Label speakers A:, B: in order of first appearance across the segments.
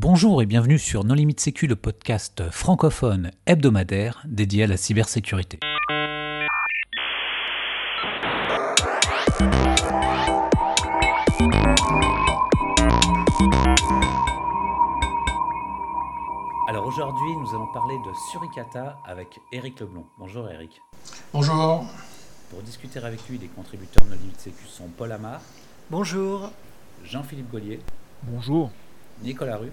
A: Bonjour et bienvenue sur Non Limite Sécu, le podcast francophone hebdomadaire dédié à la cybersécurité. Alors aujourd'hui, nous allons parler de Suricata avec Eric Leblon. Bonjour Eric.
B: Bonjour.
A: Pour discuter avec lui, les contributeurs de Non Limite Sécu sont Paul Amar.
C: Bonjour.
A: Jean-Philippe Gollier.
D: Bonjour.
A: Nicolas Ruff.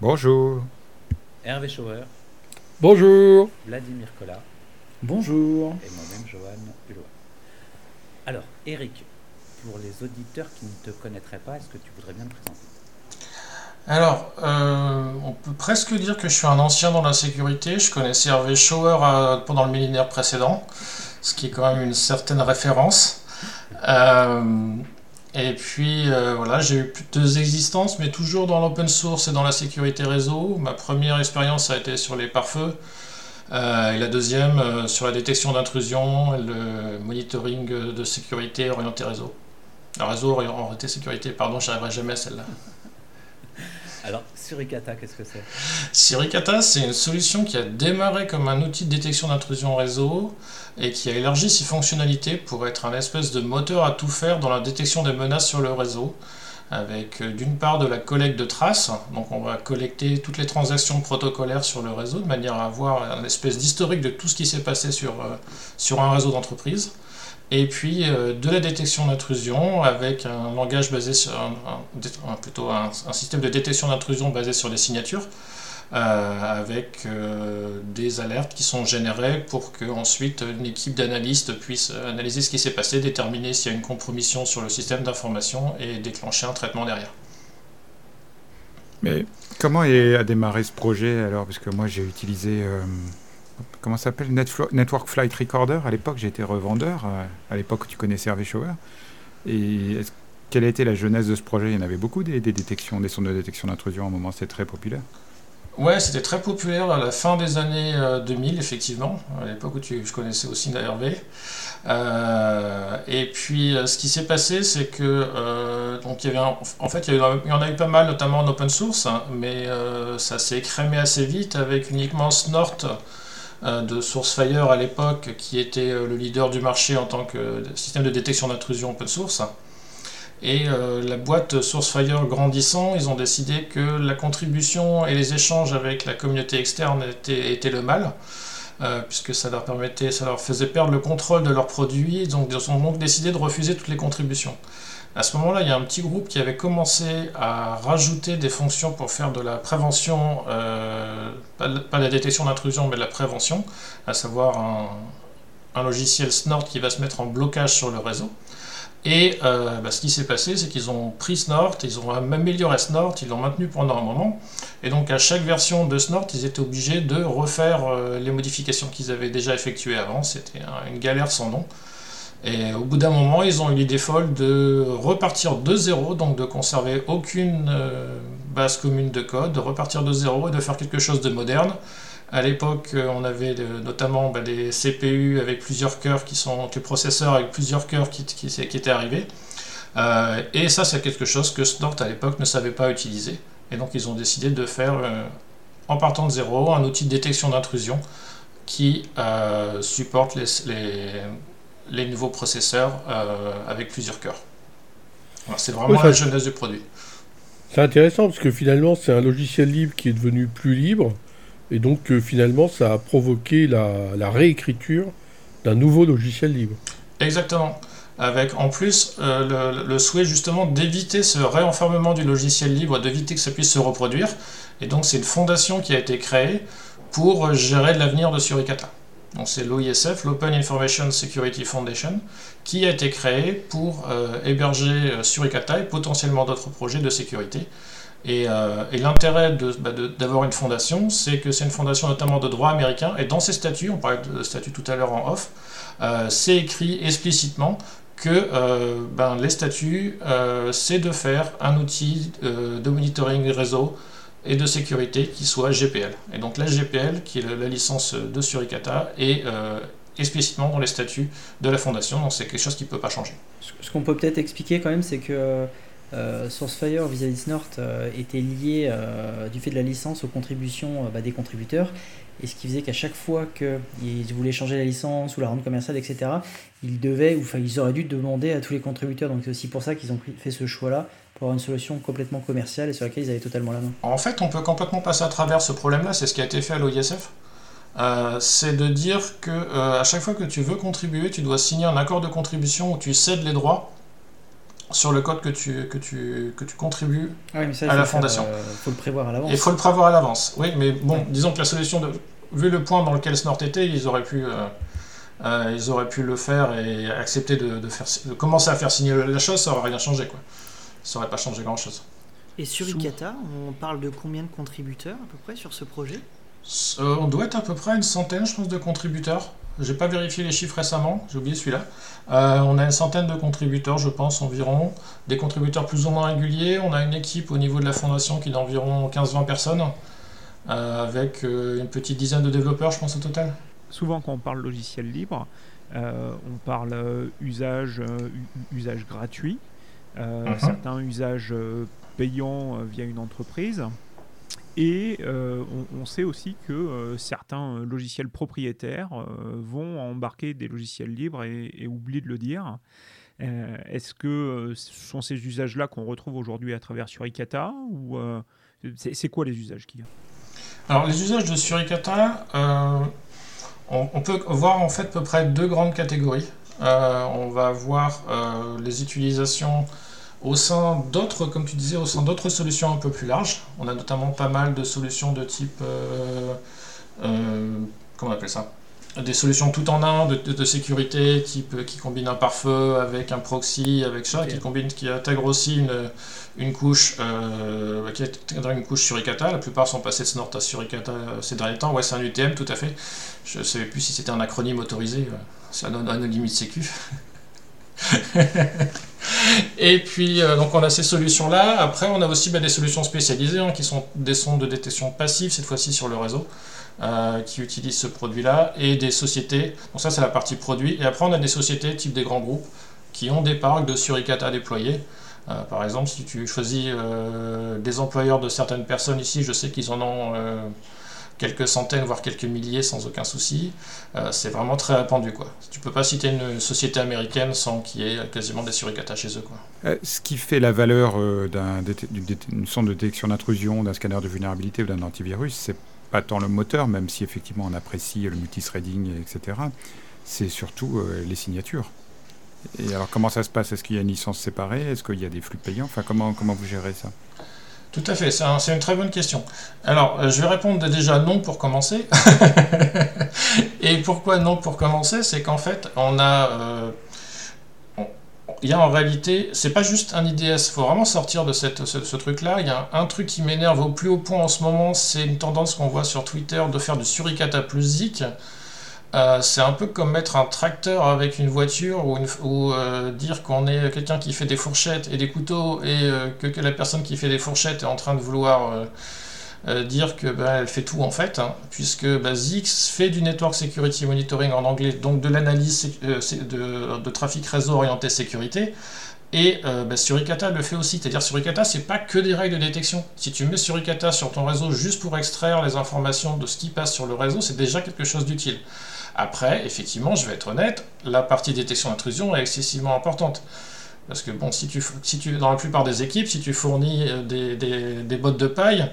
D: Bonjour.
A: Hervé Schauer.
D: Bonjour.
A: Vladimir Collat.
C: Bonjour.
A: Et moi-même, Johan Hulot. Alors, Eric, pour les auditeurs qui ne te connaîtraient pas, est-ce que tu voudrais bien te présenter?
B: Alors, euh, on peut presque dire que je suis un ancien dans la sécurité. Je connaissais Hervé Schauer euh, pendant le millénaire précédent, ce qui est quand même une certaine référence. Euh, et puis euh, voilà, j'ai eu deux existences, mais toujours dans l'open source et dans la sécurité réseau. Ma première expérience a été sur les pare-feux, euh, et la deuxième euh, sur la détection d'intrusion et le monitoring de sécurité orienté réseau. Le réseau orienté sécurité, pardon, j'arriverai jamais à celle-là.
A: Alors, Suricata, qu'est-ce que c'est?
B: Suricata, c'est une solution qui a démarré comme un outil de détection d'intrusion réseau et qui a élargi ses fonctionnalités pour être un espèce de moteur à tout faire dans la détection des menaces sur le réseau. Avec euh, d'une part de la collecte de traces, donc on va collecter toutes les transactions protocolaires sur le réseau de manière à avoir une espèce d'historique de tout ce qui s'est passé sur, euh, sur un réseau d'entreprise et puis euh, de la détection d'intrusion avec un langage basé sur un, plutôt un, système de détection d'intrusion basé sur les signatures euh, avec euh, des alertes qui sont générées pour que ensuite une équipe d'analystes puisse analyser ce qui s'est passé, déterminer s'il y a une compromission sur le système d'information et déclencher un traitement derrière.
D: Mais comment a démarré ce projet alors? Parce que moi j'ai utilisé comment ça s'appelle Network Flight Recorder. À l'époque, j'étais revendeur, euh, à l'époque tu connaissais Hervé Schauer. Et quelle a été la jeunesse de ce projet? Il y en avait beaucoup des, détections, des sondes de détection d'intrusion à un moment, c'était très populaire.
B: Ouais, c'était très populaire à la fin des années 2000, euh, effectivement, à l'époque où je connaissais aussi Hervé. Euh, et puis, ce qui s'est passé, c'est que, donc, il y avait en fait, il y, en a eu pas mal, notamment en open source, hein, mais ça s'est écrémé assez vite avec uniquement Snort de SourceFire à l'époque, qui était euh, le leader du marché en tant que système de détection d'intrusion open source. Et euh, la boîte SourceFire grandissant, ils ont décidé que la contribution et les échanges avec la communauté externe étaient, le mal, puisque ça leur permettait, ça leur faisait perdre le contrôle de leurs produits. ils ont donc décidé de refuser toutes les contributions. À ce moment-là, il y a un petit groupe qui avait commencé à rajouter des fonctions pour faire de la prévention, euh, pas, la détection d'intrusion, mais de la prévention, à savoir un, logiciel Snort qui va se mettre en blocage sur le réseau. Et euh, bah, ce qui s'est passé, c'est qu'ils ont pris Snort, ils ont amélioré Snort, ils l'ont maintenu pendant un moment. Et donc à chaque version de Snort, ils étaient obligés de refaire euh, les modifications qu'ils avaient déjà effectuées avant. C'était une galère sans nom. Et au bout d'un moment, ils ont eu l'idée folle de repartir de zéro, donc de conserver aucune euh, base commune de code, de repartir de zéro et de faire quelque chose de moderne. À l'époque, euh, on avait notamment bah, des CPU avec plusieurs cœurs qui sont, des processeurs avec plusieurs cœurs qui, étaient arrivés. Euh, et ça, c'est quelque chose que Snort à l'époque ne savait pas utiliser. Et donc, ils ont décidé de faire, en partant de zéro, un outil de détection d'intrusion qui supporte les nouveaux processeurs euh, avec plusieurs cœurs. C'est vraiment la jeunesse du produit.
E: C'est intéressant parce que finalement c'est un logiciel libre qui est devenu plus libre et donc euh, finalement ça a provoqué la, réécriture d'un nouveau logiciel libre.
B: Exactement. Avec en plus euh, le, le, souhait justement d'éviter ce réenfermement du logiciel libre, d'éviter que ça puisse se reproduire. Et donc c'est une fondation qui a été créée pour gérer l'avenir de Suricata c'est l'OISF, l'Open Information Security Foundation, qui a été créé pour euh, héberger euh, Suricata et potentiellement d'autres projets de sécurité. Et, euh, l'intérêt bah, d'avoir une fondation, c'est que c'est une fondation notamment de droit américain, et dans ses statuts, on parlait de statuts tout à l'heure en off, c'est écrit explicitement que ben, les statuts, c'est de faire un outil de monitoring réseau et de sécurité qui soit GPL. Et donc la GPL, qui est la licence de Suricata, est euh, explicitement dans les statuts de la fondation, donc c'est quelque chose qui ne peut pas changer.
C: Ce qu'on peut peut-être expliquer quand même, c'est que
F: euh, Sourcefire vis-à-vis Snort euh, était lié du fait de la licence aux contributions bah, des contributeurs. Et ce qui faisait qu'à chaque fois qu'ils voulaient changer la licence ou la rendre commerciale, etc., ils devaient, ou ils auraient dû demander à tous les contributeurs. Donc c'est aussi pour ça qu'ils ont fait ce choix-là, pour avoir une solution complètement commerciale et sur laquelle ils avaient totalement la main.
B: En fait, on peut complètement passer à travers ce problème-là, c'est ce qui a été fait à l'OISF. c'est de dire que à chaque fois que tu veux contribuer, tu dois signer un accord de contribution où tu cèdes les droits sur le code que tu, que tu, que tu contribues
F: ah oui, mais ça,
B: à la fondation.
F: Il faut le prévoir à l'avance.
B: Il faut le prévoir à l'avance, oui, mais bon, ouais. disons que la solution, de, vu le point dans lequel Snort était, ils auraient pu, euh, euh, ils auraient pu le faire et accepter de, de, faire, de commencer à faire signer la chose, ça aurait rien changé, quoi. Ça aurait pas changé grand-chose.
C: Et sur ICATA, on parle de combien de contributeurs à peu près sur ce projet?
B: Euh, On doit être à peu près une centaine, je pense, de contributeurs. J'ai pas vérifié les chiffres récemment, j'ai oublié celui-là. Euh, on a une centaine de contributeurs, je pense, environ. Des contributeurs plus ou moins réguliers. On a une équipe au niveau de la fondation qui est d'environ 15-20 personnes, euh, avec euh, une petite dizaine de développeurs, je pense, au total.
G: Souvent, quand on parle logiciel libre, on parle usage, usage gratuit, uh -huh. certains usages payants via une entreprise. Et euh, on, on, sait aussi que euh, certains logiciels propriétaires euh, vont embarquer des logiciels libres et, et oublient de le dire. Est-ce que ce sont ces usages-là qu'on retrouve aujourd'hui à travers Suricata ou c'est quoi les usages qu'il y a?
B: Alors les usages de Suricata, on, on, peut voir en fait à peu près deux grandes catégories. on va voir les utilisations au sein d'autres, comme tu disais, au sein d'autres solutions un peu plus larges, on a notamment pas mal de solutions de type, euh, euh, comment on appelle ça? Des solutions tout en un de, de, de, sécurité, type qui combine un pare-feu avec un proxy, avec ça, okay. qui combine, qui intègre aussi une, une couche, euh, qui intègre une couche sur ICATA. La plupart sont passés de Snort à sur ICATA ces derniers temps. Ouais, c'est un UTM, tout à fait. Je ne savais plus si c'était un acronyme autorisé. C'est un, un limite sécu. Et puis, euh, donc on a ces solutions-là. Après, on a aussi bah, des solutions spécialisées hein, qui sont des sondes de détection passive, cette fois-ci sur le réseau, euh, qui utilisent ce produit-là, et des sociétés. Donc ça, c'est la partie produit. Et après, on a des sociétés type des grands groupes qui ont des parcs de suricata déployés. Euh, par exemple, si tu choisis des employeurs de certaines personnes ici, je sais qu'ils en ont quelques centaines, voire quelques milliers sans aucun souci. Euh, c'est vraiment très répandu. Quoi. Tu peux pas citer une société américaine sans qu'il y ait quasiment des suricata chez eux. Quoi.
D: Euh, ce qui fait la valeur euh, d'une sonde de détection d'intrusion, d'un scanner de vulnérabilité ou d'un antivirus, c'est pas tant le moteur, même si effectivement on apprécie le multithreading, etc. C'est surtout les signatures. Et alors comment ça se passe? Est-ce qu'il y a une licence séparée? Est-ce qu'il y a des flux payants? Enfin comment, comment vous gérez ça?
B: Tout à fait, c'est un, une très bonne question. Alors, euh, je vais répondre déjà non pour commencer. Et pourquoi non pour commencer? C'est qu'en fait, on a... Euh, il y a en réalité, c'est pas juste un IDS, il faut vraiment sortir de ce truc-là. Il y a un, un truc qui m'énerve au plus haut point en ce moment, c'est une tendance qu'on voit sur Twitter de faire du suricata plus zik. Euh, c'est un peu comme mettre un tracteur avec une voiture ou, une, ou euh, dire qu'on est quelqu'un qui fait des fourchettes et des couteaux et euh, que, la personne qui fait des fourchettes est en train de vouloir dire que bah, elle fait tout en fait, hein, puisque bah, Zix fait du Network Security Monitoring en anglais, donc de l'analyse de, trafic réseau orienté sécurité. Et bah, Suricata le fait aussi, c'est-à-dire Suricata, c'est pas que des règles de détection. Si tu mets Suricata sur ton réseau juste pour extraire les informations de ce qui passe sur le réseau, c'est déjà quelque chose d'utile. Après, effectivement, je vais être honnête, la partie détection d'intrusion est excessivement importante. Parce que bon, si tu, si tu, dans la plupart des équipes, si tu fournis des, des, des bottes de paille,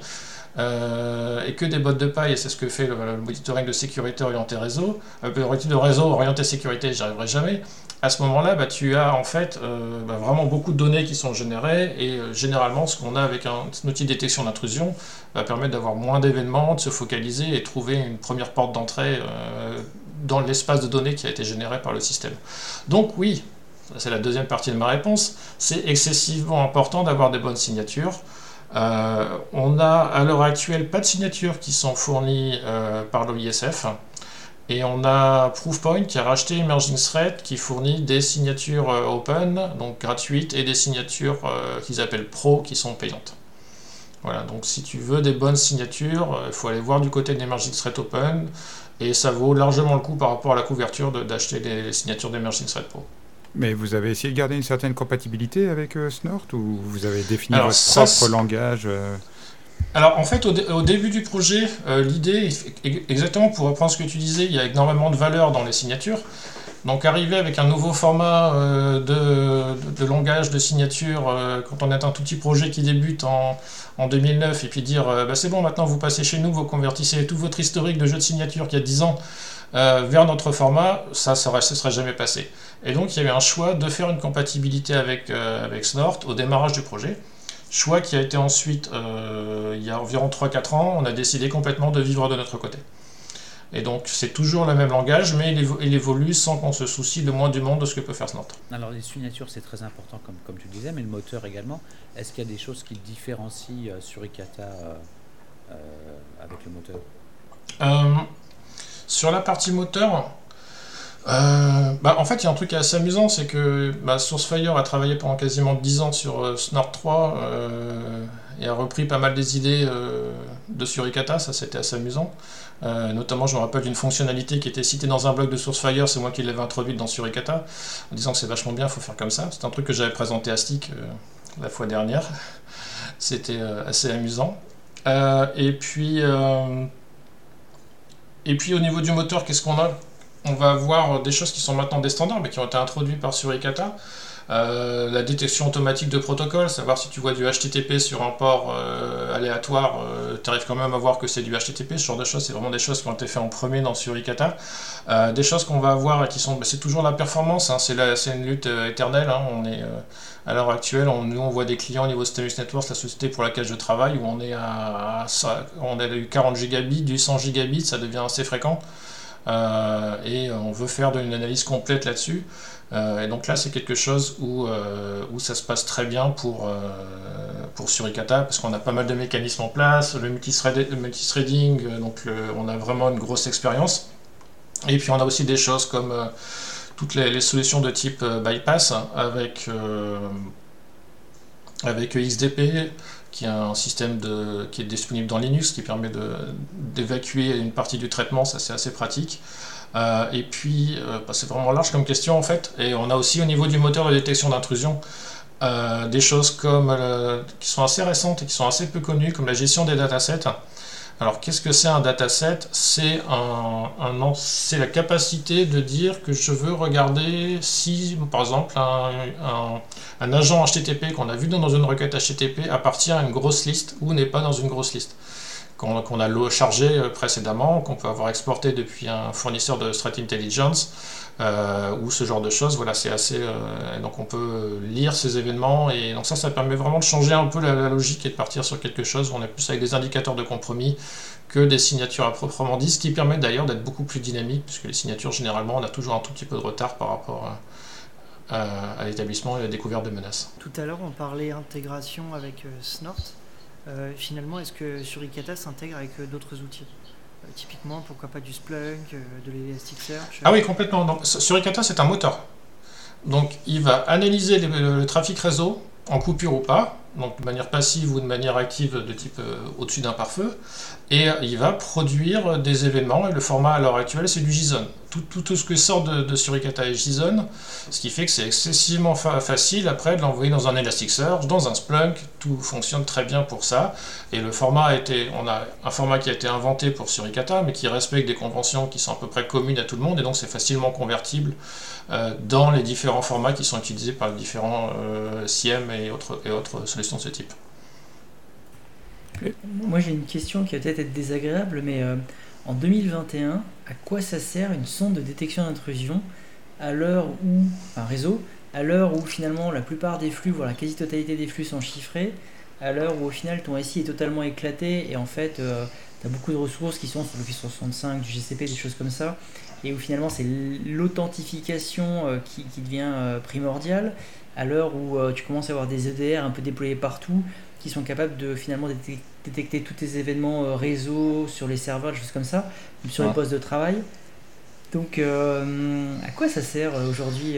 B: euh, et que des bottes de paille, et c'est ce que fait le, le, monitoring de sécurité orienté réseau, euh, de réseau orienté sécurité, j'y arriverai jamais. À ce moment-là, bah, tu as en fait euh, bah, vraiment beaucoup de données qui sont générées, et euh, généralement, ce qu'on a avec un, un, outil de détection d'intrusion va permettre d'avoir moins d'événements, de se focaliser et trouver une première porte d'entrée euh, dans l'espace de données qui a été généré par le système. Donc oui, c'est la deuxième partie de ma réponse, c'est excessivement important d'avoir des bonnes signatures. Euh, on a à l'heure actuelle pas de signatures qui sont fournies euh, par l'OISF. Et on a Proofpoint qui a racheté Emerging Thread qui fournit des signatures euh, open, donc gratuites, et des signatures qu'ils appellent pro qui sont payantes. Voilà, donc si tu veux des bonnes signatures, il faut aller voir du côté d'Emerging Thread Open, et ça vaut largement le coup par rapport à la couverture d'acheter des signatures d'Emerging Thread Pro.
D: Mais vous avez essayé de garder une certaine compatibilité avec euh, Snort ou vous avez défini
B: Alors,
D: votre
B: ça,
D: propre langage euh,
B: Alors en fait au, dé- au début du projet, euh, l'idée, ex- exactement pour reprendre ce que tu disais, il y a énormément de valeur dans les signatures. Donc arriver avec un nouveau format euh, de, langage de signature euh, quand on est un tout petit projet qui débute en, en 2009 et puis dire euh, bah, c'est bon maintenant vous passez chez nous, vous convertissez tout votre historique de jeu de signature qui a 10 ans vers notre format, ça ne serait jamais passé. Et donc il y avait un choix de faire une compatibilité avec, Snort au démarrage du projet. Choix qui a été ensuite, il y a environ 3-4 ans, on a décidé complètement de vivre de notre côté. Et donc c'est toujours le même langage, mais il, évo- il évolue sans qu'on se soucie le moins du monde de ce que peut faire Snort.
A: Alors les signatures c'est très important comme, comme tu le disais, mais le moteur également. Est-ce qu'il y a des choses qui le différencient euh, sur Ikata euh, euh, avec le moteur?
B: Sur la partie moteur, bah, en fait, il y a un truc assez amusant, c'est que bah, Sourcefire a travaillé pendant quasiment 10 ans sur Snort 3 euh, et a repris pas mal des idées euh, de Suricata, ça c'était assez amusant. Euh, notamment, je me rappelle d'une fonctionnalité qui était citée dans un blog de Sourcefire, c'est moi qui l'avais introduite dans Suricata, en disant que c'est vachement bien, il faut faire comme ça. C'est un truc que j'avais présenté à Stick euh, la fois dernière. C'était assez amusant. Et puis. et puis au niveau du moteur, qu'est-ce qu'on a? On va avoir des choses qui sont maintenant des standards, mais qui ont été introduits par Suricata. Euh, la détection automatique de protocole, savoir si tu vois du HTTP sur un port euh, aléatoire, tu arrives quand même à voir que c'est du HTTP. Ce genre de choses, c'est vraiment des choses qui ont été faites en premier dans Suricata. Euh, des choses qu'on va avoir et qui sont, bah, c'est toujours la performance, hein, c'est, une lutte euh, éternelle. hein. on est euh, à l'heure actuelle, on, nous on voit des clients au niveau Stemus Networks, la société pour laquelle je travaille, où on est à, on a eu 40 gigabits, du 100 gigabits, ça devient assez fréquent. Euh, et on veut faire une analyse complète là-dessus. Euh, et donc là, c'est quelque chose où, euh, où ça se passe très bien pour, pour Suricata, parce qu'on a pas mal de mécanismes en place, le multithread- le multithreading, donc on a vraiment une grosse expérience. Et puis on a aussi des choses comme toutes les, solutions de type bypass avec, euh, avec XDP, qui est un système qui est disponible dans Linux, qui permet d'évacuer une partie du traitement, ça c'est assez pratique. Euh, et puis, euh, bah, c'est vraiment large comme question en fait. Et on a aussi au niveau du moteur de détection d'intrusion euh, des choses comme qui sont assez récentes et qui sont assez peu connues, comme la gestion des datasets. Alors, qu'est-ce que c'est un dataset? C'est un, la capacité de dire que je veux regarder si, par exemple, un, agent HTTP qu'on a vu dans une requête HTTP appartient à une grosse liste ou n'est pas dans une grosse liste. Qu'on a chargé euh, précédemment, qu'on peut avoir exporté depuis un fournisseur de Threat Intelligence, euh, ou ce genre de choses. Voilà, c'est assez. euh, donc on peut lire ces événements, et donc ça, ça permet vraiment de changer un peu la, logique et de partir sur quelque chose on est plus avec des indicateurs de compromis que des signatures à proprement dit, ce qui permet d'ailleurs d'être beaucoup plus dynamique, puisque les signatures, généralement, on a toujours un tout petit peu de retard par rapport à, à- l'établissement et à la découverte de menaces.
C: Tout à l'heure, on parlait intégration avec euh, Snort. Euh, finalement, est-ce que Suricata s'intègre avec euh, d'autres outils? Euh, Typiquement, pourquoi pas du Splunk, euh, de l'Elasticsearch
B: Ah oui, complètement. Donc, Suricata, c'est un moteur. Donc, il va analyser le trafic réseau, en coupure ou pas, donc de manière passive ou de manière active de type euh, au-dessus d'un pare-feu, et il va produire des événements, et le format à l'heure actuelle, c'est du JSON. Tout, tout, ce que sort de, Suricata est JSON, ce qui fait que c'est excessivement fa- facile après de l'envoyer dans un Elasticsearch, dans un Splunk, tout fonctionne très bien pour ça. Et le format a été, on a un format qui a été inventé pour Suricata, mais qui respecte des conventions qui sont à peu près communes à tout le monde, et donc c'est facilement convertible euh, dans les différents formats qui sont utilisés par les différents euh, CIEM et autres, et autres solutions de ce type.
F: Moi j'ai une question qui va peut-être être désagréable, mais euh, en 2021, à quoi ça sert une sonde de détection d'intrusion à l'heure où, un réseau, à l'heure où finalement la plupart des flux, voire la quasi-totalité des flux sont chiffrés, à l'heure où au final ton SI est totalement éclaté et en fait tu as beaucoup de ressources qui sont sur l'Office 365, du GCP, des choses comme ça, et où finalement c'est l'authentification euh, qui, qui devient euh, primordiale, à l'heure où euh, tu commences à avoir des EDR un peu déployés partout, qui sont capables de finalement détec- détecter tous tes événements réseau sur les serveurs, des choses comme ça, sur les postes de travail. Donc, à quoi ça sert aujourd'hui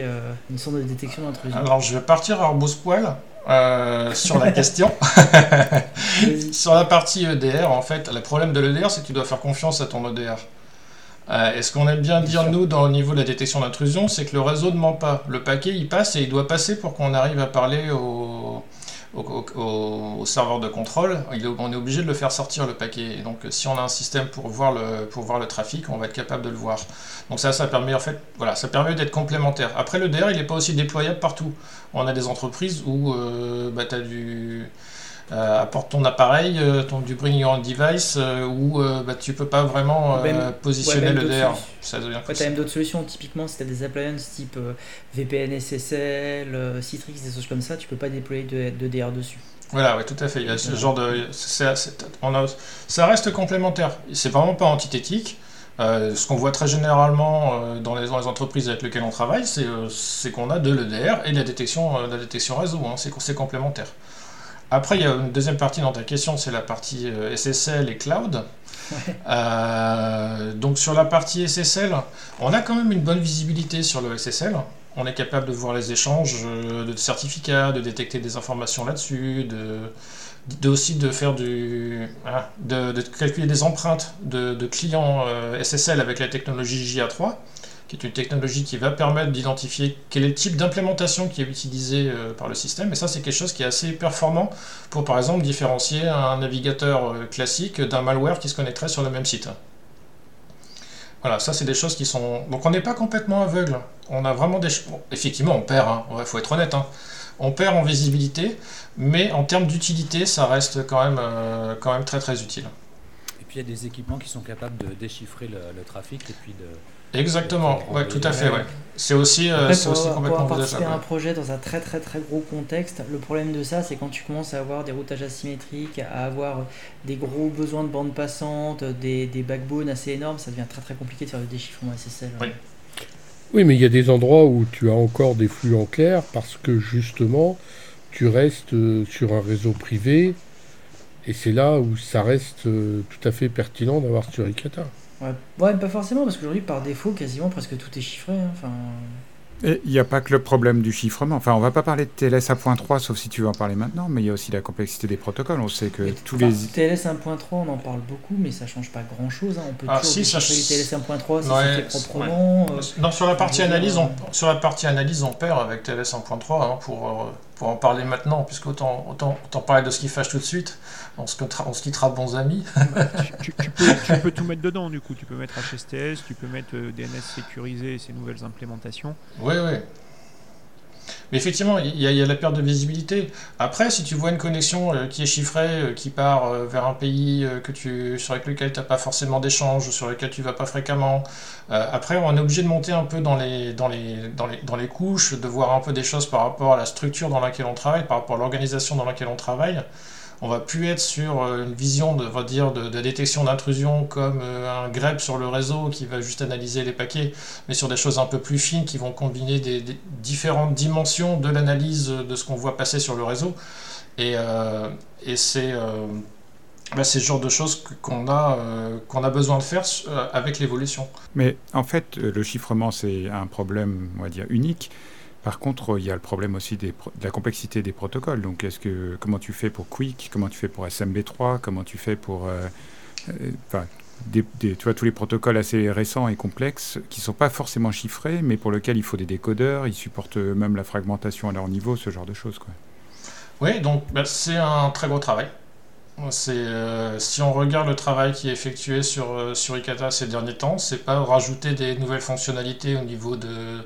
F: une sonde de détection d'intrusion
B: Alors je vais partir à rebrousse-poil euh, sur la question. Sur la partie EDR, en fait, le problème de l'EDR, c'est que tu dois faire confiance à ton EDR. et ce qu'on aime bien dire, nous, dans le niveau de la détection d'intrusion, c'est que le réseau ne ment pas. Le paquet, il passe et il doit passer pour qu'on arrive à parler au, au, serveur de contrôle, on est obligé de le faire sortir le paquet. Et donc si on a un système pour voir, le, pour voir le trafic, on va être capable de le voir. Donc ça, ça permet en fait, voilà, ça permet d'être complémentaire. Après le DR, il n'est pas aussi déployable partout. On a des entreprises où euh, bah, tu as du euh, apporte ton appareil, euh, ton, du bring your own device, euh, où bah, tu peux pas vraiment positionner le DR.
F: Ça devient ouais, as même d'autres solutions. Typiquement, si tu as des appliances type VPN SSL, Citrix, des choses comme ça, tu peux pas déployer de, de DR dessus.
B: Voilà, oui, tout à fait. Il y a ce genre de. on a, ça reste complémentaire. C'est vraiment pas antithétique. ce qu'on voit très généralement dans, les, entreprises avec lesquelles on travaille, c'est qu'on a de l'EDR et de la détection, la détection réseau. Hein, c'est complémentaire. Après, il y a une deuxième partie dans ta question, c'est la partie euh, SSL et cloud. Euh, donc sur la partie SSL, on a quand même une bonne visibilité sur le SSL. On est capable de voir les échanges euh, de certificats, de détecter des informations là-dessus, de, aussi de faire du, de, calculer des empreintes de, clients SSL avec la technologie JA3 qui est une technologie qui va permettre d'identifier quel est le type d'implémentation qui est utilisé euh, par le système. Et ça, c'est quelque chose qui est assez performant pour, par exemple, différencier un navigateur euh, classique d'un malware qui se connecterait sur le même site. Voilà, ça, c'est des choses qui sont... Donc, on n'est pas complètement aveugle. On a vraiment des... effectivement, on perd, il hein. faut être honnête. Hein. On perd en visibilité, mais en termes d'utilité, ça reste quand même, euh, quand même très, très utile.
A: Et puis, il y a des équipements qui sont capables de déchiffrer le, le trafic et puis de
B: Exactement, ouais, tout à fait. Ouais. C'est aussi,
F: euh, aussi complètement pour participer à un projet dans un très très très gros contexte, le problème de ça, c'est quand tu commences à avoir des routages asymétriques, à avoir des gros besoins de bande passante, des, des backbones assez énormes, ça devient très très compliqué de faire le déchiffrement SSL.
E: Oui. oui, mais il y a des endroits où tu as encore des flux en clair parce que justement, tu restes euh, sur un réseau privé et c'est là où ça reste euh, tout à fait pertinent d'avoir Suricata.
F: Ouais. pas forcément, parce qu'aujourd'hui, par défaut, quasiment presque tout est chiffré. Hein, enfin...
D: il n'y a pas que le problème du chiffrement. Enfin, on va pas parler de TLS 1.3, sauf si tu veux en parler maintenant, mais il y a aussi la complexité des protocoles. On sait que tous les.
F: TLS 1.3, on en parle beaucoup, mais ça change pas grand chose. Hein. On peut ah, toujours si, ça... TLS 1.3 si c'est fait proprement.
B: Euh, non, sur la partie analyse, on... sur la partie analyse, on perd avec TLS 1.3 hein, pour, euh, pour en parler maintenant, puisque autant, autant, autant parler de ce qui fâche tout de suite on se, on se quittera bons amis.
G: tu, peux, tu, peux, tout mettre dedans, du coup. Tu peux mettre HSTS, tu peux mettre euh, DNS sécurisé et ces nouvelles implémentations.
B: Oui, oui. Mais effectivement, il y, a la perte de visibilité. Après, si tu vois une connexion euh, qui est chiffrée, euh, qui part vers un pays que tu, sur lequel tu n'as pas forcément d'échange, sur lequel tu vas pas fréquemment, après, on est obligé de monter un peu dans les, dans, les, dans, les, dans les couches, de voir un peu des choses par rapport à la structure dans laquelle on travaille, par rapport à l'organisation dans laquelle on travaille on va plus être sur euh, une vision de, va dire, de, détection d'intrusion comme euh, un grep sur le réseau qui va juste analyser les paquets, mais sur des choses un peu plus fines qui vont combiner des, différentes dimensions de l'analyse de ce qu'on voit passer sur le réseau. Et, euh, c'est bah, ce genre de choses qu'on a, qu'on a besoin de faire avec l'évolution.
D: Mais en fait, le chiffrement, c'est un problème, on va dire, unique. Par contre, il y a le problème aussi de la complexité des protocoles. Donc, que comment tu fais pour Quick, comment tu fais pour SMB3, comment tu fais pour, euh, euh, tu vois, tous les protocoles assez récents et complexes qui sont pas forcément chiffrés, mais pour lesquels il faut des décodeurs, ils supportent même la fragmentation à leur niveau, ce genre de choses, quoi.
B: Oui, donc bah, c'est un très gros travail. Euh, si on regarde le travail qui est effectué sur sur Ikata ces derniers temps, c'est pas rajouter des nouvelles fonctionnalités au niveau de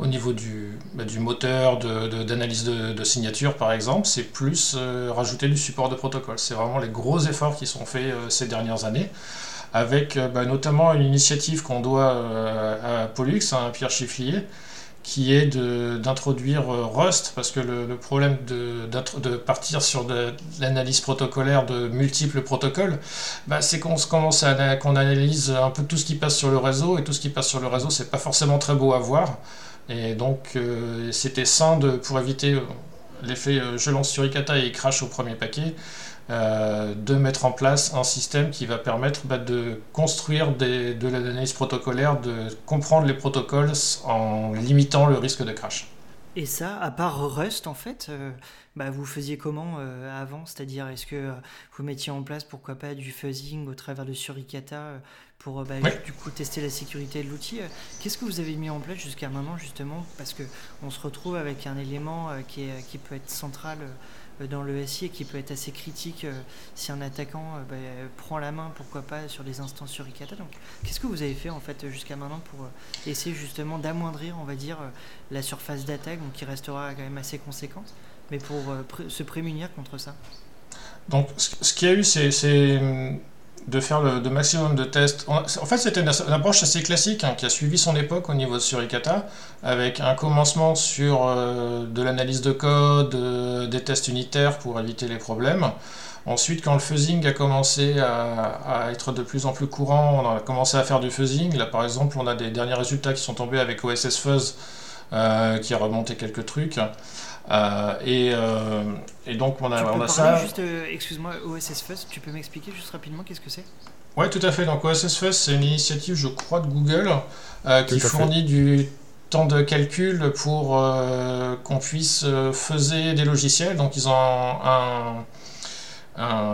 B: au niveau du, bah, moteur d'analyse de, de, signature, par exemple, c'est plus euh, rajouter du support de protocole. C'est vraiment les gros efforts qui sont faits euh, ces dernières années, avec euh, bah, notamment une initiative qu'on doit à Pollux, à hein, Pierre Chifflier, qui est d'introduire Rust, parce que le, problème de, partir sur l'analyse protocolaire de multiples protocoles, bah, c'est qu'on commence à qu'on analyse un peu tout ce qui passe sur le réseau, et tout ce qui passe sur le réseau, c'est pas forcément très beau à voir. Et donc euh, c'était sain de, pour éviter euh, l'effet euh, je lance sur Ikata et il crache au premier paquet, de mettre en place un système qui va permettre bah, de construire de l'analyse protocolaire, de comprendre les protocoles en limitant le risque de crash.
C: Et ça, à part Rust, en fait, euh, bah, vous faisiez comment euh, avant? C'est-à-dire, est-ce que euh, vous mettiez en place, pourquoi pas, du fuzzing au travers de Suricata pour bah, du coup tester la sécurité de l'outil? Qu'est-ce que vous avez mis en place jusqu'à maintenant, justement? Parce que on se retrouve avec un élément qui, est, qui peut être central dans le SI et qui peut être assez critique euh, si un attaquant euh, bah, prend la main, pourquoi pas, sur des instances sur Ikata. Donc, qu'est-ce que vous avez fait en fait jusqu'à maintenant pour essayer justement d'amoindrir, on va dire, la surface d'attaque, donc qui restera quand même assez conséquente, mais pour se prémunir contre ça?
B: Donc, ce qu'il y a eu, c'est de faire le maximum de tests. En fait, c'était une, approche assez classique hein, qui a suivi son époque au niveau de Suricata, avec un commencement sur euh, de l'analyse de code, euh, des tests unitaires pour éviter les problèmes. Ensuite, quand le fuzzing a commencé à, être de plus en plus courant, on a commencé à faire du fuzzing. Là, par exemple, on a des derniers résultats qui sont tombés avec OSS Fuzz, euh, qui a remonté quelques trucs. Euh, euh, et, donc on a, on a ça.
C: Juste, euh, excuse-moi, OSS Fuzz, tu peux m'expliquer juste rapidement qu'est-ce que c'est?
B: Oui, tout à fait. Donc OSS Fuzz, c'est une initiative, je crois, de Google qui fournit du temps de calcul pour qu'on puisse faiser des logiciels. Donc ils ont un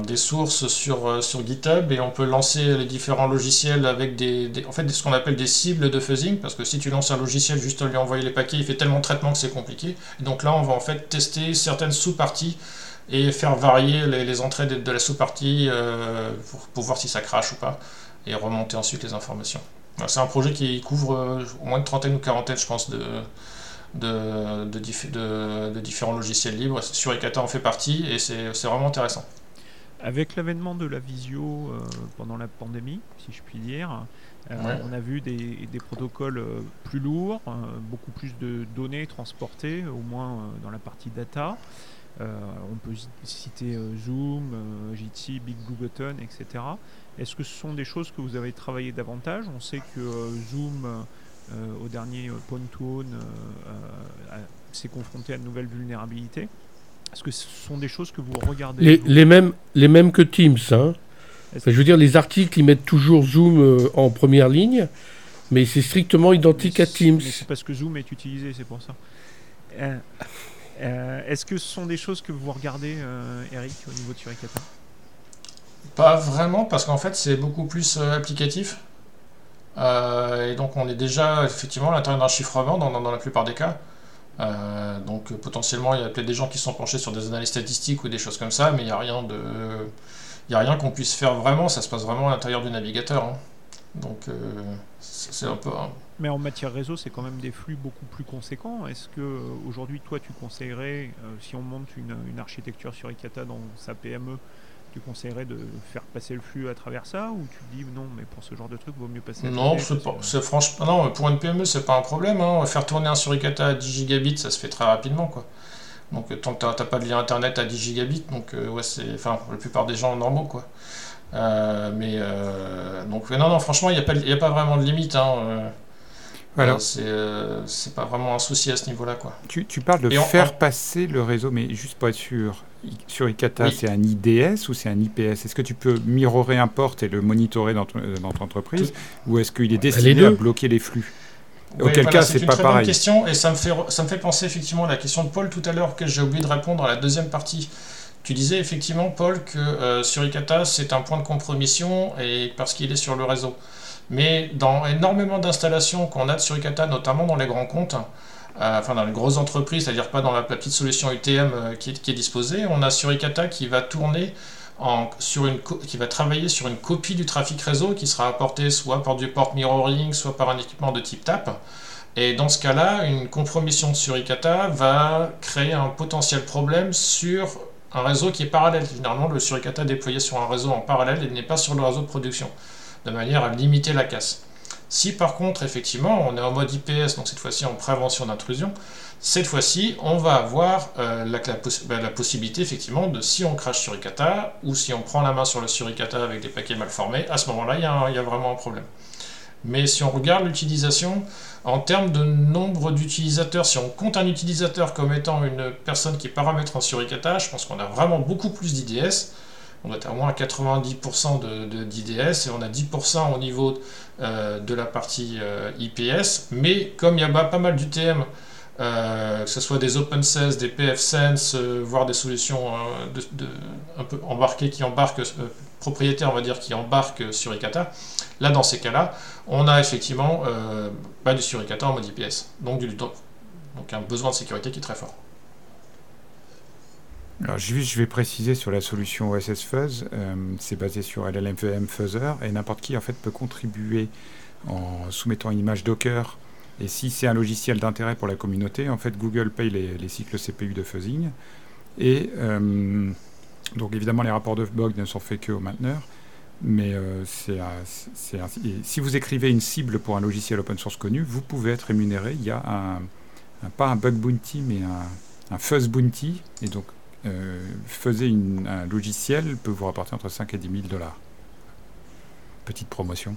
B: des sources sur, euh, sur GitHub et on peut lancer les différents logiciels avec des, en fait, ce qu'on appelle des cibles de fuzzing parce que si tu lances un logiciel juste en lui envoyer les paquets, il fait tellement de traitement que c'est compliqué. donc là, on va en fait tester certaines sous-parties et faire varier les, entrées de, la sous-partie euh, pour, voir si ça crache ou pas et remonter ensuite les informations. C'est un projet qui couvre euh, au moins une trentaine ou quarantaine, je pense, de, de, différents logiciels libres. Sur Ekata en fait partie et c'est vraiment intéressant.
G: Avec l'avènement de la visio euh, pendant la pandémie, si je puis dire, euh, on a vu des, protocoles euh, plus lourds, beaucoup plus de données transportées, au moins dans la partie data. on peut citer Zoom, JT, Big Blue Button, etc. Est-ce que ce sont des choses que vous avez travaillé davantage? On sait que Zoom, au dernier Pontoon, s'est confronté à de nouvelles vulnérabilités. Est-ce que ce sont des choses que vous regardez
E: les, les, mêmes, les mêmes que Teams. Hein. je veux dire, les articles, ils mettent toujours Zoom euh, en première ligne, mais c'est strictement identique à Teams.
G: C'est parce que Zoom est utilisé, c'est pour ça. Euh, euh, est-ce que ce sont des choses que vous regardez, Eric, au niveau de Suricata
B: Pas vraiment, parce qu'en fait, c'est beaucoup plus applicatif. et donc, on est déjà effectivement à l'intérieur d'un chiffrement dans, dans la plupart des cas. Euh, donc potentiellement il y a peut-être des gens qui sont penchés sur des analyses statistiques ou des choses comme ça, mais il n'y a rien de, il a rien qu'on puisse faire vraiment. Ça se passe vraiment à l'intérieur du navigateur. Hein. Donc euh, c'est un peu.
G: Mais en matière réseau, c'est quand même des flux beaucoup plus conséquents. Est-ce que euh, aujourd'hui, toi, tu conseillerais, si on monte une, une, architecture sur ICATA dans sa PME, tu conseillerais de faire passer le flux à travers ça ou tu te dis non mais pour ce genre de truc vaut mieux passer à
B: Non, c'est franchement non, pour une PME c'est pas un problème hein. faire tourner un suricata à 10 gigabits, ça se fait très rapidement quoi. Donc tant que tu n'as pas de lien internet à 10 gigabits, donc euh, ouais c'est enfin pour la plupart des gens normaux quoi. Euh, mais euh, donc non non franchement il n'y a pas a pas vraiment de limite hein, voilà. c'est pas vraiment un souci à ce niveau-là. quoi.
D: Tu, tu parles de faire passer le réseau, mais juste pour être sûr, sur ICATA, c'est un IDS ou c'est un IPS Est-ce que tu peux mirorer un port et le monitorer dans ton, dans ton entreprise Ou est-ce qu'il est destiné à bloquer les flux?
B: Auquel cas, c'est pas très pareil. Bonne question et ça me fait ça me fait penser effectivement à la question de Paul tout à l'heure que j'ai oublié de répondre à la deuxième partie. Tu disais effectivement Paul que euh, sur ICATA c'est un point de compromission et parce qu'il est sur le réseau. Mais dans énormément d'installations qu'on a de Suricata, notamment dans les grands comptes, euh, enfin dans les grosses entreprises, c'est-à-dire pas dans la, petite solution UTM euh, qui, est, disposée, on a Suricata qui va tourner sur une qui va travailler sur une copie du trafic réseau qui sera apporté soit par du port mirroring, soit par un équipement de type TAP. Et dans ce cas-là, une compromission de Suricata va créer un potentiel problème sur un réseau qui est parallèle. Généralement, le Suricata est déployé sur un réseau en parallèle et n'est pas sur le réseau de production de manière à limiter la casse. Si par contre, effectivement, on est en mode IPS, donc cette fois-ci en prévention d'intrusion, cette fois-ci, on va avoir euh, ben, la, possibilité, effectivement, de si on crache sur Ikata, ou si on prend la main sur le suricata avec des paquets mal formés, à ce moment-là, il y, a vraiment un problème. Mais si on regarde l'utilisation, en termes de nombre d'utilisateurs, si on compte un utilisateur comme étant une personne qui paramètre un suricata, je pense qu'on a vraiment beaucoup plus d'IDS on doit être à moins 90% d'IDS et on a 10% au niveau euh, de la partie euh, IPS. Mais comme il y a pas mal d'UTM que ce soit des OpenSense, des PFSense, voire des solutions de, un peu embarquées qui embarquent, propriétaires on va dire, qui embarquent sur Ikata. Là, dans ces cas-là, on a effectivement bah, du suricata en mode IPS, donc, du, donc un besoin de sécurité qui est très fort.
D: Alors, je vais préciser sur la solution OSS Fuzz, euh, c'est basé sur LLMVM Fuzzer et n'importe qui en fait peut contribuer en soumettant une image Docker. Et si c'est un logiciel d'intérêt pour la communauté, en fait Google paye les, cycles CPU de fuzzing. Et euh, donc évidemment les rapports de bug ne sont faits qu'aux mainteneurs. Mais euh, c'est si vous écrivez une cible pour un logiciel open source connu, vous pouvez être rémunéré. Il y a un, pas un bug bounty, mais un, un fuzz bounty. Et donc euh, faisait un logiciel peut vous rapporter entre 5 et 10 000 dollars. Petite promotion.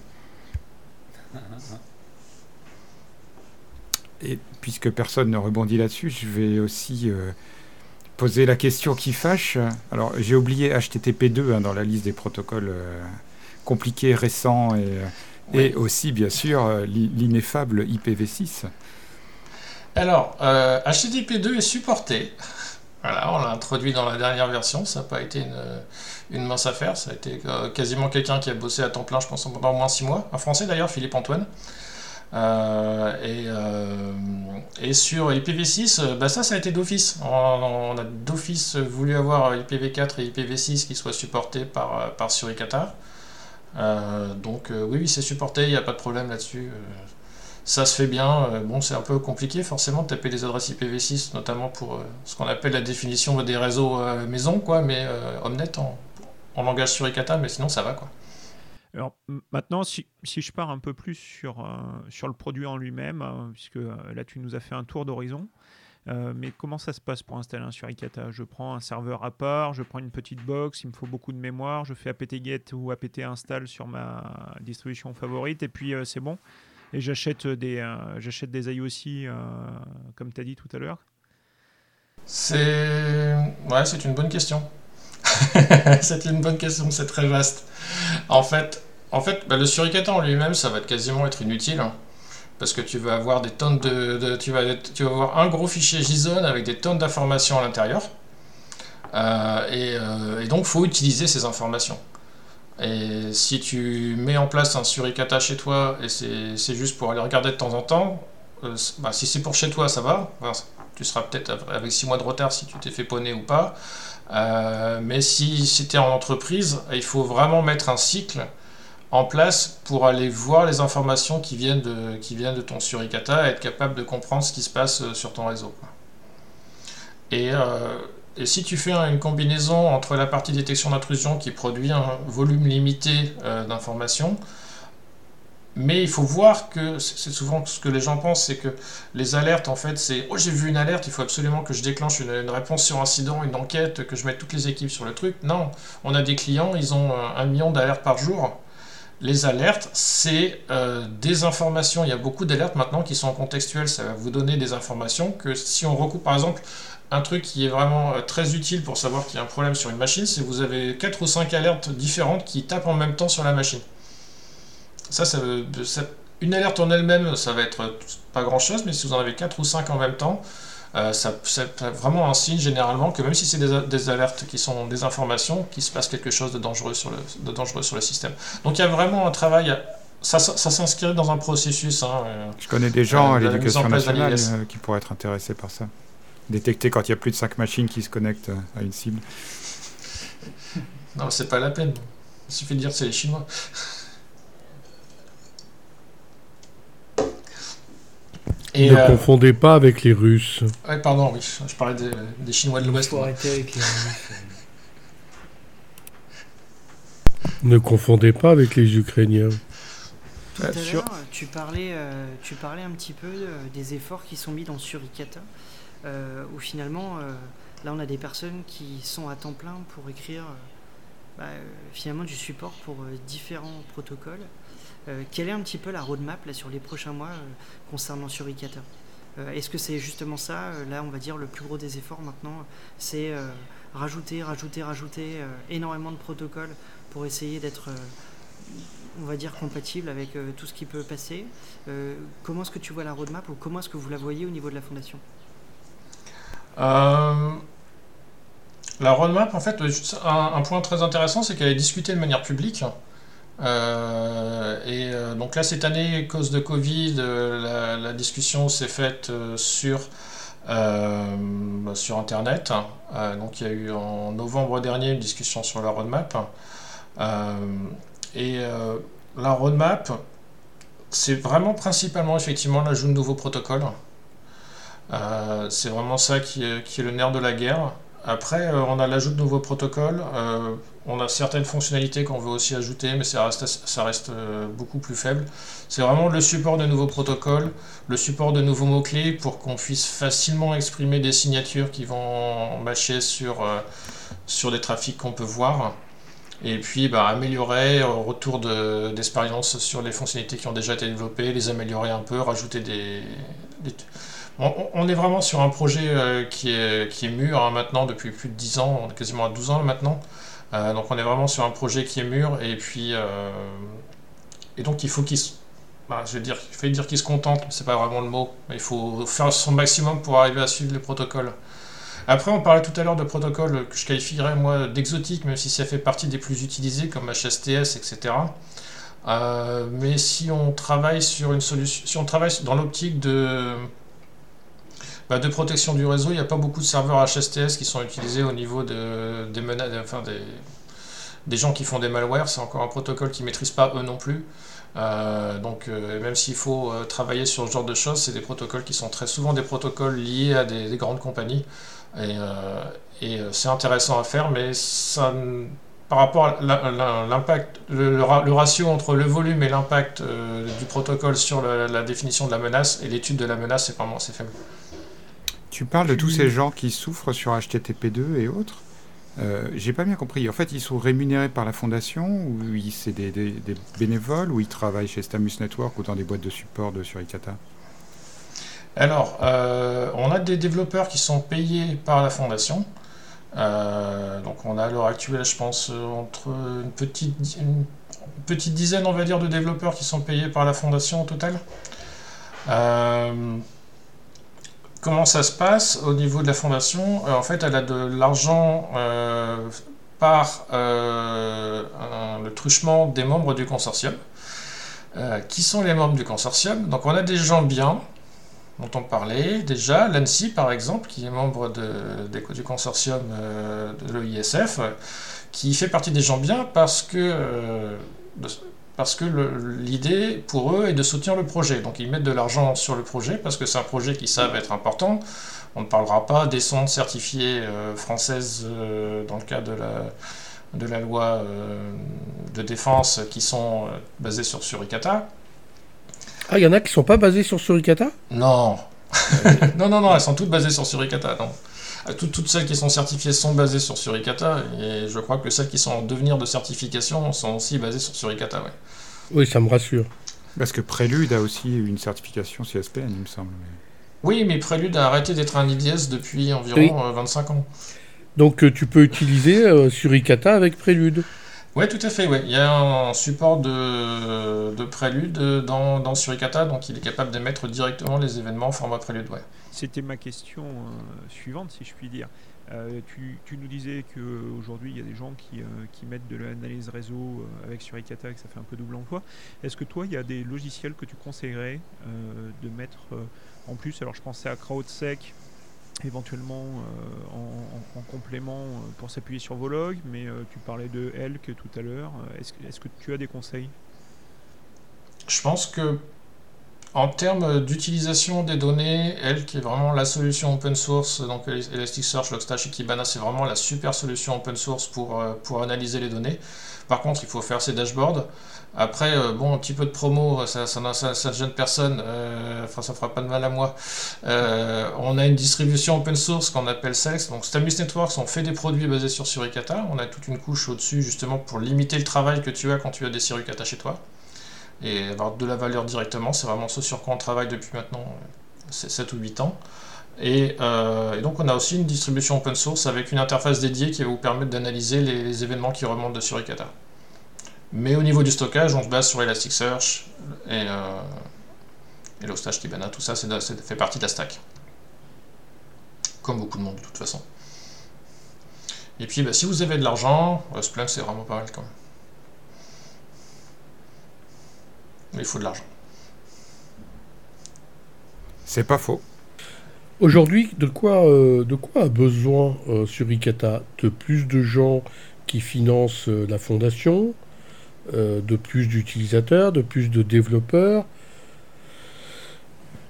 D: Et puisque personne ne rebondit là-dessus, je vais aussi euh, poser la question qui fâche. Alors, j'ai oublié HTTP2 hein, dans la liste des protocoles euh, compliqués, récents, et, et, aussi, bien sûr, l'ineffable IPv6.
B: Alors, HTTP2 est supporté. Voilà, on l'a introduit dans la dernière version, ça n'a pas été une, mince affaire, ça a été euh, quasiment quelqu'un qui a bossé à temps plein, je pense, pendant au moins 6 mois. Un Français d'ailleurs, Philippe Antoine. Euh, euh, et, sur IPv6, bah ça, ça a été d'office. On, a d'office voulu avoir IPv4 et IPv6 qui soient supportés par, Suricata. donc oui, oui, c'est supporté, il n'y a pas de problème là-dessus ça se fait bien. Euh, bon, c'est un peu compliqué forcément de taper les adresses IPv6, notamment pour euh, ce qu'on appelle la définition des réseaux euh, maison, quoi, mais Omnet en, en, langage suricata, mais sinon ça va, quoi.
G: Alors maintenant, si, je pars un peu plus sur, sur le produit en lui-même, puisque là tu nous as fait un tour d'horizon, mais comment ça se passe pour installer un suricata Je prends un serveur à part, je prends une petite box, il me faut beaucoup de mémoire, je fais apt-get ou apt-install sur ma distribution favorite, et puis c'est bon? Et j'achète des, euh, j'achète des IOC, euh, comme tu as dit tout à l'heure
B: C'est ouais, c'est une bonne question. c'est une bonne question, c'est très vaste. En fait, en fait bah, le suricata en lui-même, ça va quasiment être inutile. Hein, parce que tu vas avoir des tonnes de, tu, vas, tu vas avoir un gros fichier JSON avec des tonnes d'informations à l'intérieur. Euh, et, et, donc, faut utiliser ces informations. Et si tu mets en place un suricata chez toi et c'est juste pour aller regarder de temps en temps, euh, bah, si c'est pour chez toi, ça va. tu seras peut-être avec 6 mois de retard si tu t'es fait poney ou pas. Euh, mais si c'était en entreprise, il faut vraiment mettre un cycle en place pour aller voir les informations qui viennent de, qui viennent de ton suricata et être capable de comprendre ce qui se passe euh, sur ton réseau. Et et si tu fais une combinaison entre la partie détection d'intrusion qui produit un volume limité euh, d'informations, mais il faut voir que c'est souvent ce que les gens pensent, c'est que les alertes, en fait, c'est oh j'ai vu une alerte, il faut absolument que je déclenche une, réponse sur incident, une enquête, que je mette toutes les équipes sur le truc. Non, on a des clients, ils ont un million d'alertes par jour. Les alertes, c'est euh, des informations. Il y a beaucoup d'alertes maintenant qui sont contextuelles. Ça va vous donner des informations que si on recoupe, par exemple, un truc qui est vraiment euh, très utile pour savoir qu'il y a un problème sur une machine, c'est que vous avez 4 ou 5 alertes différentes qui tapent en même temps sur la machine. Ça, ça, une alerte en elle-même, ça va être pas grand-chose, mais si vous en avez 4 ou 5 en même temps, euh, ça, c'est vraiment un signe généralement que même si c'est des, alertes qui sont des informations, qu'il se passe quelque chose de dangereux sur le, de dangereux sur le système. Donc il y a vraiment un travail ça, ça, s'inscrit dans un processus. Hein,
D: euh, Je connais des gens à l'éducation nationale qui pourraient être intéressés par ça détecter quand il y a plus de 5 machines qui se connectent à une cible.
B: Non, c'est pas la peine. Il suffit de dire que c'est les Chinois.
E: Et ne euh, confondez pas avec les Russes.
B: Ouais, pardon, oui, je parlais des, Chinois de l'Ouest. les
E: Ne confondez pas avec les Ukrainiens.
C: Tout à l'heure, tu parlais, euh, tu parlais un petit peu euh, des efforts qui sont mis dans Suricata. Euh, où finalement, euh, là, on a des personnes qui sont à temps plein pour écrire euh, bah, finalement du support pour différents protocoles. quelle est un petit peu la roadmap là, sur les prochains mois concernant Suricata? Est-ce que c'est justement ça Là, on va dire le plus gros des efforts maintenant, c'est rajouter, rajouter, rajouter énormément de protocoles pour essayer d'être on va dire, compatible avec tout ce qui peut passer? comment est-ce que tu vois la roadmap ou comment est-ce que vous la voyez au niveau de la fondation?
B: La roadmap, en fait, un, point très intéressant, c'est qu'elle est discutée de manière publique. et donc là, cette année, cause de Covid, la, discussion s'est faite sur euh, bah, sur Internet. Euh, donc il y a eu en novembre dernier une discussion sur la roadmap. Euh, et la roadmap, c'est vraiment principalement effectivement l'ajout de nouveaux protocoles. C'est vraiment ça qui est, le nerf de la guerre. Après, on a l'ajout de nouveaux protocoles. On a certaines fonctionnalités qu'on veut aussi ajouter, mais ça reste, euh, beaucoup plus faible. C'est vraiment le support de nouveaux protocoles, le support de nouveaux mots-clés pour qu'on puisse facilement exprimer des signatures qui vont matcher sur, euh, des trafics qu'on peut voir. Et puis bah, améliorer retour d'expérience sur les fonctionnalités qui ont déjà été développées, les améliorer un peu, rajouter des... On, est vraiment sur un projet euh, qui, est, mûr hein, maintenant depuis plus de 10 ans, quasiment à 12 ans maintenant. Euh, donc on est vraiment sur un projet qui est mûr et puis euh, et donc il faut qu'il se bah, je vais dire, il faut dire qu'il se contente, c'est pas vraiment le mot, il faut faire son maximum pour arriver à suivre les protocoles. Après, on parlait tout à l'heure de protocoles que je qualifierais moi d'exotiques, même si ça fait partie des plus utilisés comme HSTS, etc. Mais si on travaille sur une solution, si on travaille dans l'optique de bah, de protection du réseau, il n'y a pas beaucoup de serveurs HSTS qui sont utilisés au niveau de, des menaces, des, gens qui font des malwares. C'est encore un protocole qu'ils ne maîtrisent pas eux non plus. Euh, donc euh, même s'il faut euh, travailler sur ce genre de choses, c'est des protocoles qui sont très souvent des protocoles liés à des, grandes compagnies. Et, c'est intéressant à faire, mais par rapport à l'impact, le, ratio entre le volume et l'impact du protocole sur la, la, définition de la menace et l'étude de la menace, c'est vraiment assez faible.
D: Tu parles de tous ces gens qui souffrent sur HTTP2 et autres. Euh, J'ai pas bien compris. En fait, ils sont rémunérés par la fondation ou c'est des, bénévoles ou ils travaillent chez Stamus Network ou dans des boîtes de support de Suricata
B: Alors, euh, on a des développeurs qui sont payés par la fondation. Euh, donc, on a à l'heure actuelle, je pense, entre une petite, une petite dizaine, on va dire, de développeurs qui sont payés par la fondation au total. Comment ça se passe au niveau de la fondation? Euh, En fait, elle a de l'argent euh, par euh, le truchement des membres du consortium. qui sont les membres du consortium? Donc on a des gens bien, dont on parlait. Déjà, l'ANSI par exemple, qui est membre du consortium de l'OISF, qui fait partie des gens bien parce que parce que l'idée pour eux est de soutenir le projet. Donc ils mettent de l'argent sur le projet parce que c'est un projet qui savent être important. On ne parlera pas des sondes certifiées euh, françaises euh, dans le cadre de la, de la loi euh, de défense qui sont basées sur Suricata.
E: Ah, il y en a qui ne sont pas basées sur Suricata?
B: Non. non, non, non, elles sont toutes basées sur Suricata. Non. Toutes, toutes, celles qui sont certifiées sont basées sur Suricata, et je crois que celles qui sont en devenir de certification sont aussi basées sur Suricata. Ouais.
E: Oui, ça me rassure.
D: Parce que Prélude a aussi une certification CSPN, il me semble.
B: Oui, mais Prélude a arrêté d'être un IDS depuis environ 25 euh, ans.
E: Donc euh, tu peux utiliser euh, Suricata avec Prélude
B: oui, tout à fait. Ouais. Il y a un support de, de Prélude dans, dans, Suricata, donc il est capable d'émettre directement les événements en format Prélude. Ouais.
G: C'était ma question suivante, si je puis dire. Euh, tu, nous disais qu'aujourd'hui, il y a des gens qui, euh, qui mettent de l'analyse réseau euh, avec Suricata et que ça fait un peu double emploi. Est-ce que toi, il y a des logiciels que tu conseillerais de mettre en plus? Alors, je pensais à CrowdSec, éventuellement en, complément pour s'appuyer sur vos logs, mais tu parlais de Elk tout à l'heure. Est-ce est que tu as des conseils?
B: Je pense que en termes d'utilisation des données, elle qui est vraiment la solution open source, donc Elasticsearch, Logstash et Kibana, c'est vraiment la super solution open source pour, euh, pour analyser les données. Par contre, il faut faire ses dashboards. Après, euh, bon, un petit peu de promo, ça ne ça, gêne personne, euh, enfin ça fera pas de mal à moi. on a une distribution open source qu'on appelle Sex. Donc Stamus Networks, on fait des produits basés sur Suricata. On a toute une couche au-dessus justement pour limiter le travail que tu as quand tu as des Suricata chez toi et avoir de la valeur directement. C'est vraiment ce sur quoi on travaille depuis maintenant 7 ou 8 ans. Euh, et, donc on a aussi une distribution open source avec une interface dédiée qui va vous permettre d'analyser les, événements qui remontent de Suricata. Mais au niveau du stockage, on se base sur Elasticsearch et, et l'hostage Kibana, tout ça, c'est fait partie de la stack. Comme beaucoup de monde de toute façon. Et puis bah, si vous avez de l'argent, Splunk c'est vraiment pas mal quand même. Mais il faut de l'argent.
D: C'est pas faux.
E: Aujourd'hui, de quoi, euh, de quoi a besoin euh, Suricata? De plus de gens qui financent euh, la fondation, de plus d'utilisateurs, de plus de développeurs,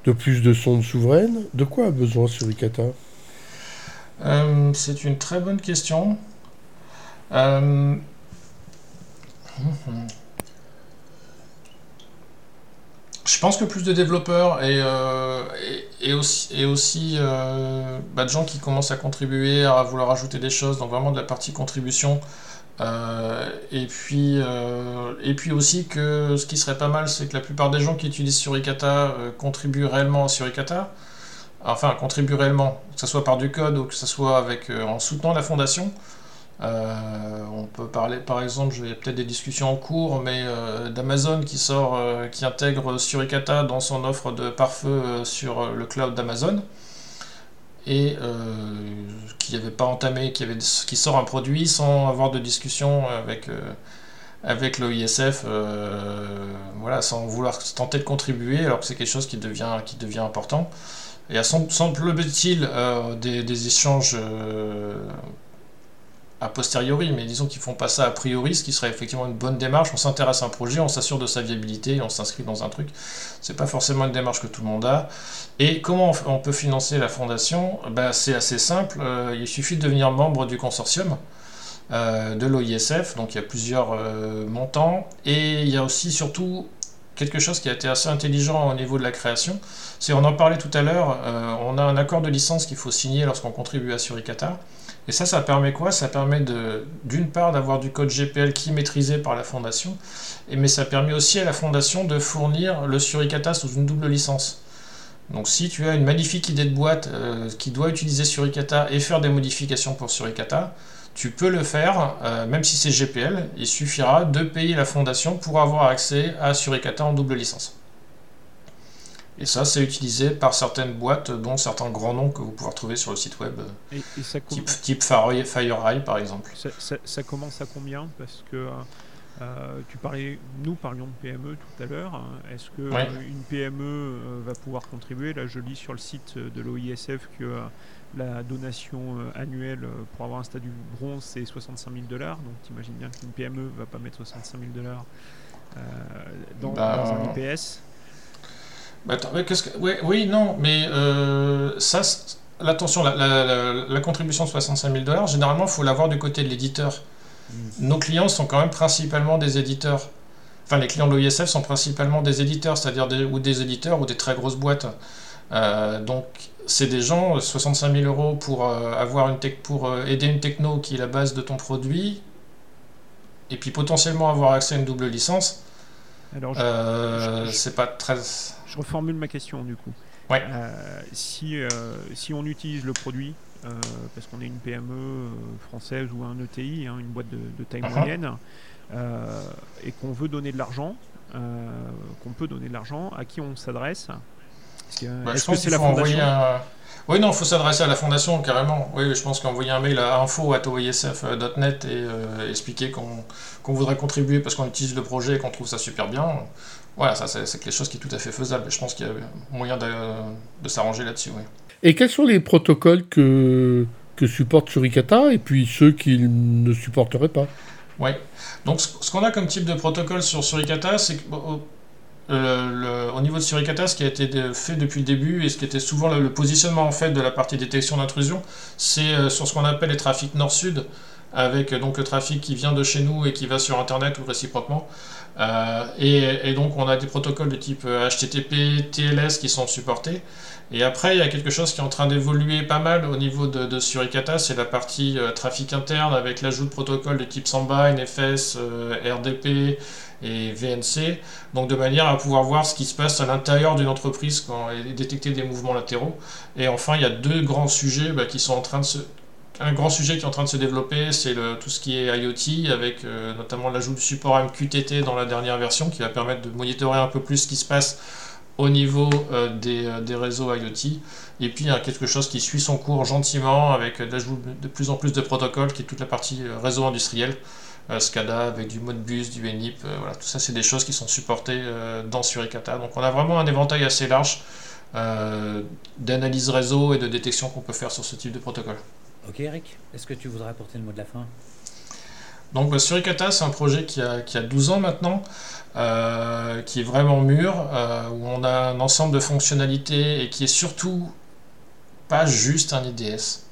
E: de plus de sondes souveraines? De quoi a besoin Suricata?
B: C'est une très bonne question. Je pense que plus de développeurs et, euh, et, aussi, et aussi euh, bah, de gens qui commencent à contribuer, à vouloir ajouter des choses, donc vraiment de la partie contribution. Euh, et, puis, et puis aussi que ce qui serait pas mal, c'est que la plupart des gens qui utilisent Suricata contribuent réellement à Suricata. Enfin, contribuent réellement, que ce soit par du code ou que ce soit avec, en soutenant la fondation. Euh, on peut parler, par exemple, il y a peut-être des discussions en cours, mais euh, d'Amazon qui sort, euh, qui intègre Suricata dans son offre de pare-feu sur le cloud d'Amazon et qui n'avait pas entamé, qui, avait, qui sort un produit sans avoir de discussion avec, avec l'OISF, voilà, sans vouloir tenter de contribuer, alors que c'est quelque chose qui devient, qui devient important. Et semble-t-il des, des, échanges a posteriori, mais disons qu'ils font pas ça a priori, ce qui serait effectivement une bonne démarche. On s'intéresse à un projet, on s'assure de sa viabilité, on s'inscrit dans un truc. C'est pas forcément une démarche que tout le monde a. Et comment on peut financer la fondation? Ben, C'est assez simple. Euh, il suffit de devenir membre du consortium euh, de l'OISF. Donc il y a plusieurs euh, montants. Et il y a aussi surtout quelque chose qui a été assez intelligent au niveau de la création. C'est, on en parlait tout à l'heure, on a un accord de licence qu'il faut signer lorsqu'on contribue à Suricata. Et ça, ça permet quoi? Ça permet d'une part d'avoir du code GPL qui est maîtrisé par la fondation, et, mais ça permet aussi à la fondation de fournir le Suricata sous une double licence. Donc si tu as une magnifique idée de boîte euh, qui doit utiliser Suricata et faire des modifications pour Suricata, tu peux le faire, euh, même si c'est GPL, il suffira de payer la fondation pour avoir accès à Suricata en double licence. Et ça, c'est utilisé par certaines boîtes, dont certains grands noms que vous pouvez retrouver sur le site web, et, type, type FireEye par exemple.
G: Ça, commence à combien? Parce que euh, tu parlais, nous parlions de PME tout à l'heure. Est-ce que une PME euh, va pouvoir contribuer? Là, je lis sur le site de l'OISF que euh, la donation annuelle pour avoir un statut bronze, c'est 65 000 dollars. Donc, tu imagines bien qu'une PME ne va pas mettre 65 000 dollars dans, bah, dans un IPS.
B: Bah, que... oui, non, mais euh, ça, l'attention, la, contribution de 65 000 dollars, généralement, il faut l'avoir du côté de l'éditeur. Mm. Nos clients sont quand même principalement des éditeurs. Enfin, les clients de l'OISF sont principalement des éditeurs, c'est-à-dire des, ou des éditeurs ou des très grosses boîtes. Euh, donc, c'est des gens, 65 000 euros pour, euh, avoir une tech, pour aider une techno qui est la base de ton produit, et puis potentiellement avoir accès à une double licence. Alors, c'est pas très.
G: Je reformule ma question du coup.
B: Ouais.
G: Euh, si, euh, si on utilise le produit, euh, parce qu'on est une PME française ou un ETI, hein, une boîte de, taille uh-huh. moyenne, et qu'on veut donner de l'argent, qu'on peut donner de l'argent, à qui on s'adresse?
B: Bah, Est-ce que c'est la fondation? Oui, non, il faut s'adresser à la fondation carrément. Oui, je pense qu'envoyer un mail à info.oisf.net et expliquer qu'on voudrait contribuer parce qu'on utilise le projet et qu'on trouve ça super bien, voilà, ça c'est quelque chose qui est tout à fait faisable. Je pense qu'il y a moyen de, s'arranger là-dessus.
E: Et quels sont les protocoles que, que supporte Suricata et puis ceux qu'il ne supporterait pas?
B: Oui. Donc ce qu'on a comme type de protocole sur Suricata, c'est que euh, au niveau de Suricata, ce qui a été fait depuis le début et ce qui était souvent le, positionnement en fait de la partie détection d'intrusion, c'est euh, sur ce qu'on appelle les trafics nord-sud, avec donc le trafic qui vient de chez nous et qui va sur Internet ou réciproquement. Euh, et, donc on a des protocoles de type HTTP, euh, TLS qui sont supportés. Et après, il y a quelque chose qui est en train d'évoluer pas mal au niveau de, Suricata, c'est la partie euh, trafic interne avec l'ajout de protocoles de type Samba, NFS, RDP et VNC, donc de manière à pouvoir voir ce qui se passe à l'intérieur d'une entreprise et détecter des mouvements latéraux. Et enfin, il y a deux grands sujets bah, qui sont en train de se, un grand sujet qui est en train de se développer, c'est tout ce qui est IoT, avec euh, notamment l'ajout du support MQTT dans la dernière version, qui va permettre de monitorer un peu plus ce qui se passe au niveau euh, des, des, réseaux IoT. Et puis il y a quelque chose qui suit son cours gentiment, avec l'ajout de plus en plus de protocoles, qui est toute la partie réseau industriel. SCADA avec du Modbus, du NIP, voilà, tout ça c'est des choses qui sont supportées dans Suricata. Donc on a vraiment un éventail assez large euh, d'analyse réseau et de détection qu'on peut faire sur ce type de protocole.
A: Ok Eric, est-ce que tu voudrais apporter le mot de la fin?
B: Donc bah, Suricata, c'est un projet qui a, qui a, 12 ans maintenant, euh, qui est vraiment mûr, euh, où on a un ensemble de fonctionnalités et qui est surtout pas juste un IDS.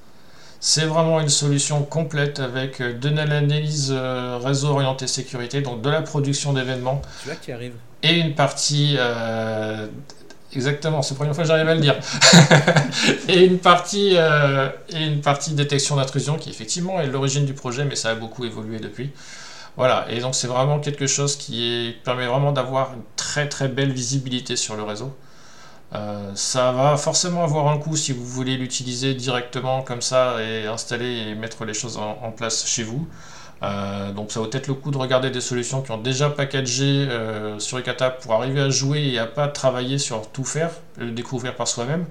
B: C'est vraiment une solution complète avec de l'analyse réseau orienté sécurité, donc de la production d'événements. Et une partie Exactement, c'est la première fois que j'arrive à le dire. et, une partie, euh, et une partie détection d'intrusion qui effectivement est l'origine du projet, mais ça a beaucoup évolué depuis. Voilà, et donc c'est vraiment quelque chose qui permet vraiment d'avoir une très très belle visibilité sur le réseau. Euh, ça va forcément avoir un coût si vous voulez l'utiliser directement comme ça et installer et mettre les choses en place chez vous. Euh, donc ça vaut peut-être le coup de regarder des solutions qui ont déjà packagé euh, sur Ekata pour arriver à jouer et à pas travailler sur tout faire, le découvrir par soi-même.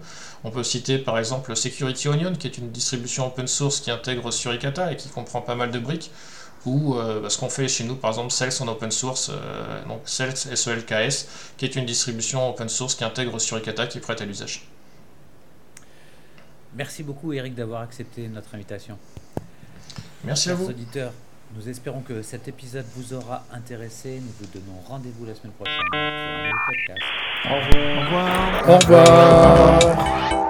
B: On peut citer par exemple Security Onion qui est une distribution open source qui intègre Suricata et qui comprend pas mal de briques. Ou euh, bah, ce qu'on fait chez nous par exemple Sales en open source, donc Sales SELKS qui est une distribution open source qui intègre Suricata qui est prête à l'usage.
A: Merci beaucoup Eric d'avoir accepté notre invitation.
B: Merci à vous.
A: auditeurs, nous espérons que cet épisode vous aura intéressé. Nous vous donnons rendez-vous la semaine prochaine pour un nouveau podcast.
C: Au revoir. Au revoir. Au revoir.